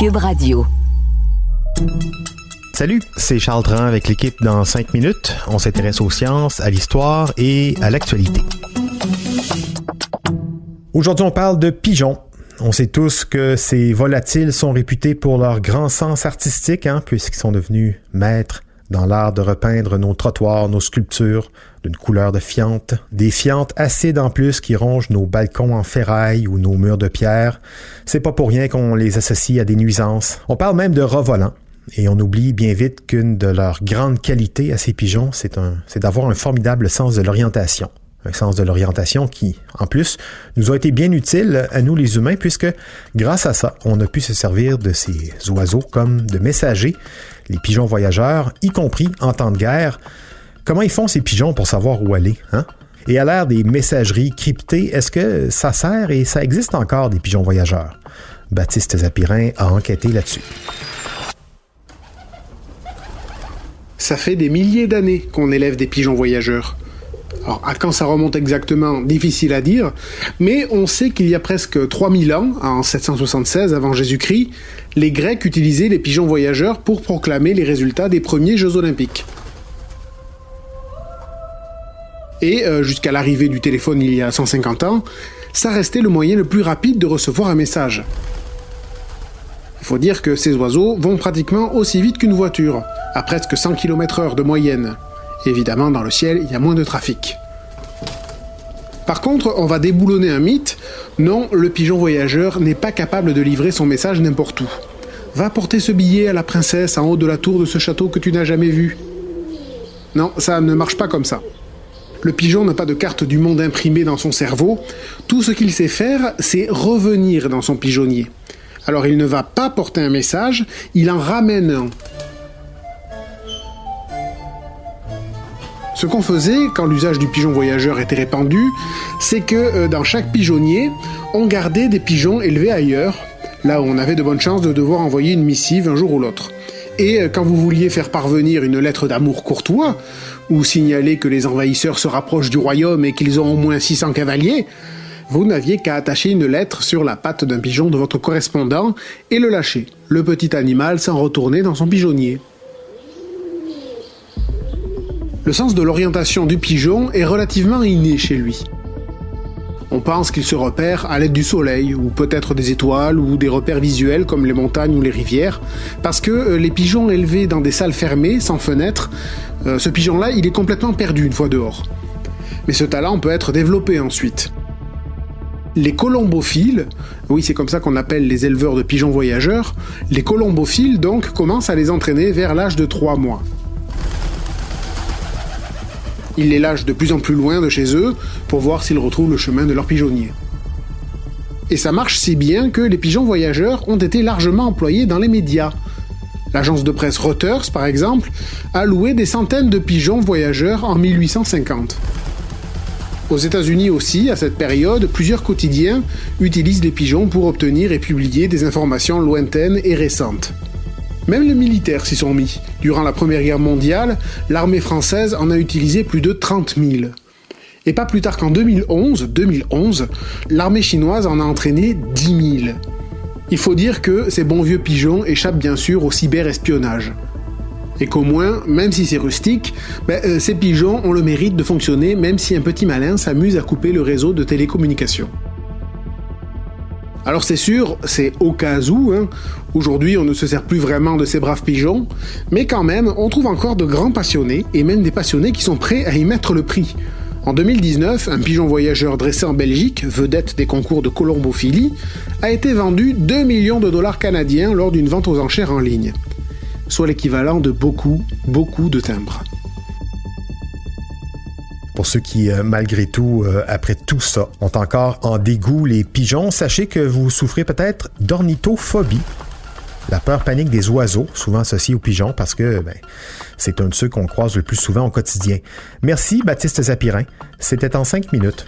Cube Radio. Salut, c'est Charles Tran avec l'équipe dans 5 minutes. On s'intéresse aux sciences, à l'histoire et à l'actualité. Aujourd'hui, on parle de pigeons. On sait tous que ces volatiles sont réputés pour leur grand sens artistique, hein, puisqu'ils sont devenus maîtres dans l'art de repeindre nos trottoirs, nos sculptures d'une couleur de fiente, des fientes acides en plus qui rongent nos balcons en ferraille ou nos murs de pierre. C'est pas pour rien qu'on les associe à des nuisances. On parle même de rats volants. Et on oublie bien vite qu'une de leurs grandes qualités à ces pigeons, c'est d'avoir un formidable sens de l'orientation un sens de l'orientation qui, en plus, nous a été bien utile à nous les humains, puisque grâce à ça, on a pu se servir de ces oiseaux comme de messagers, les pigeons voyageurs, y compris en temps de guerre. Comment ils font ces pigeons pour savoir où aller, hein? Et à l'ère des messageries cryptées, est-ce que ça sert et ça existe encore des pigeons voyageurs? Baptiste Zapirin a enquêté là-dessus. Ça fait des milliers d'années qu'on élève des pigeons voyageurs. Alors, à quand ça remonte exactement, difficile à dire, mais on sait qu'il y a presque 3000 ans, en 776 avant Jésus-Christ, les Grecs utilisaient les pigeons voyageurs pour proclamer les résultats des premiers Jeux olympiques. Et euh, jusqu'à l'arrivée du téléphone il y a 150 ans, ça restait le moyen le plus rapide de recevoir un message. Il faut dire que ces oiseaux vont pratiquement aussi vite qu'une voiture, à presque 100 km/h de moyenne. Évidemment, dans le ciel, il y a moins de trafic. Par contre, on va déboulonner un mythe. Non, le pigeon voyageur n'est pas capable de livrer son message n'importe où. Va porter ce billet à la princesse en haut de la tour de ce château que tu n'as jamais vu. Non, ça ne marche pas comme ça. Le pigeon n'a pas de carte du monde imprimée dans son cerveau. Tout ce qu'il sait faire, c'est revenir dans son pigeonnier. Alors il ne va pas porter un message, il en ramène un. Ce qu'on faisait quand l'usage du pigeon voyageur était répandu, c'est que euh, dans chaque pigeonnier, on gardait des pigeons élevés ailleurs, là où on avait de bonnes chances de devoir envoyer une missive un jour ou l'autre. Et euh, quand vous vouliez faire parvenir une lettre d'amour courtois, ou signaler que les envahisseurs se rapprochent du royaume et qu'ils ont au moins 600 cavaliers, vous n'aviez qu'à attacher une lettre sur la patte d'un pigeon de votre correspondant et le lâcher. Le petit animal s'en retournait dans son pigeonnier. Le sens de l'orientation du pigeon est relativement inné chez lui. On pense qu'il se repère à l'aide du soleil, ou peut-être des étoiles, ou des repères visuels comme les montagnes ou les rivières, parce que euh, les pigeons élevés dans des salles fermées, sans fenêtre, euh, ce pigeon-là, il est complètement perdu une fois dehors. Mais ce talent peut être développé ensuite. Les colombophiles, oui c'est comme ça qu'on appelle les éleveurs de pigeons voyageurs, les colombophiles donc commencent à les entraîner vers l'âge de 3 mois. Ils les lâchent de plus en plus loin de chez eux pour voir s'ils retrouvent le chemin de leur pigeonnier. Et ça marche si bien que les pigeons voyageurs ont été largement employés dans les médias. L'agence de presse Reuters, par exemple, a loué des centaines de pigeons voyageurs en 1850. Aux États-Unis aussi, à cette période, plusieurs quotidiens utilisent les pigeons pour obtenir et publier des informations lointaines et récentes. Même les militaires s'y sont mis. Durant la Première Guerre mondiale, l'armée française en a utilisé plus de 30 000. Et pas plus tard qu'en 2011, 2011, l'armée chinoise en a entraîné 10 000. Il faut dire que ces bons vieux pigeons échappent bien sûr au cyberespionnage. Et qu'au moins, même si c'est rustique, ben, euh, ces pigeons ont le mérite de fonctionner même si un petit malin s'amuse à couper le réseau de télécommunications. Alors c'est sûr, c'est au cas où, hein. aujourd'hui on ne se sert plus vraiment de ces braves pigeons, mais quand même on trouve encore de grands passionnés, et même des passionnés qui sont prêts à y mettre le prix. En 2019, un pigeon voyageur dressé en Belgique, vedette des concours de colombophilie, a été vendu 2 millions de dollars canadiens lors d'une vente aux enchères en ligne, soit l'équivalent de beaucoup, beaucoup de timbres. Pour ceux qui, euh, malgré tout, euh, après tout ça, ont encore en dégoût les pigeons, sachez que vous souffrez peut-être d'ornithophobie. La peur panique des oiseaux, souvent associée aux pigeons, parce que ben, c'est un de ceux qu'on croise le plus souvent au quotidien. Merci, Baptiste Zapirin. C'était en cinq minutes.